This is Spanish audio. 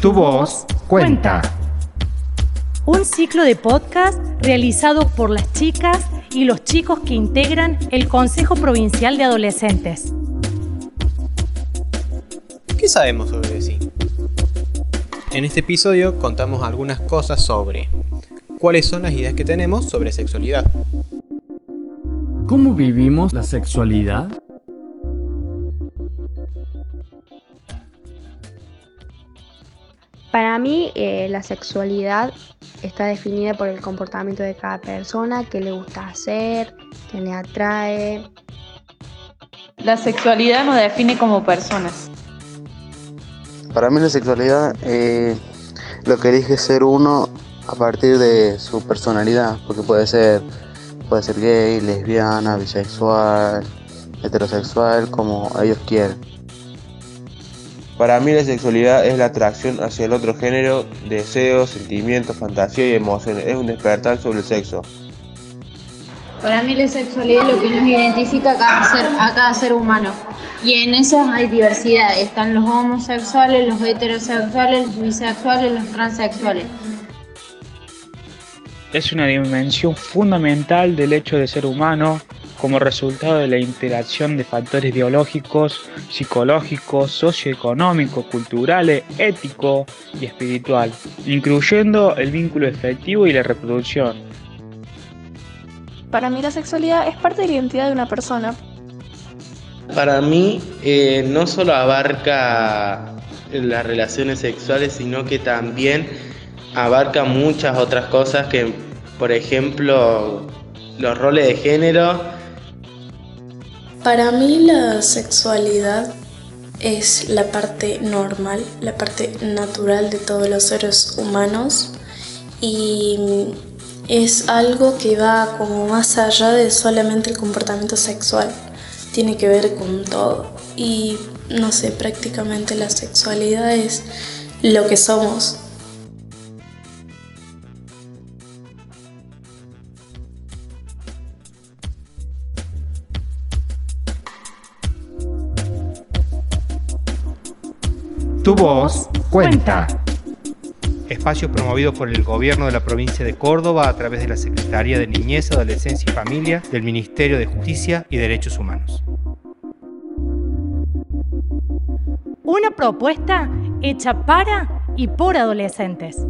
Tu voz cuenta. Un ciclo de podcast realizado por las chicas y los chicos que integran el Consejo Provincial de Adolescentes. ¿Qué sabemos sobre sí? En este episodio contamos algunas cosas sobre cuáles son las ideas que tenemos sobre sexualidad. ¿Cómo vivimos la sexualidad? Para mí eh, la sexualidad está definida por el comportamiento de cada persona, qué le gusta hacer, qué le atrae. La sexualidad nos define como personas. Para mí la sexualidad es lo que elige ser uno a partir de su personalidad, porque puede ser, puede ser gay, lesbiana, bisexual, heterosexual, como ellos quieren. Para mí la sexualidad es la atracción hacia el otro género, deseos, sentimientos, fantasía y emociones. Es un despertar sobre el sexo. Para mí la sexualidad es lo que nos identifica a cada ser, a cada ser humano. Y en eso hay diversidad. Están los homosexuales, los heterosexuales, los bisexuales, los transexuales. Es una dimensión fundamental del hecho de ser humano como resultado de la interacción de factores biológicos, psicológicos, socioeconómicos, culturales, éticos y espiritual, incluyendo el vínculo efectivo y la reproducción. Para mí la sexualidad es parte de la identidad de una persona. Para mí eh, no solo abarca las relaciones sexuales, sino que también abarca muchas otras cosas que, por ejemplo, los roles de género, para mí la sexualidad es la parte normal, la parte natural de todos los seres humanos y es algo que va como más allá de solamente el comportamiento sexual, tiene que ver con todo y no sé, prácticamente la sexualidad es lo que somos, Tu voz cuenta. Espacio promovido por el Gobierno de la provincia de Córdoba a través de la Secretaría de Niñez, Adolescencia y Familia del Ministerio de Justicia y Derechos Humanos. Una propuesta hecha para y por adolescentes.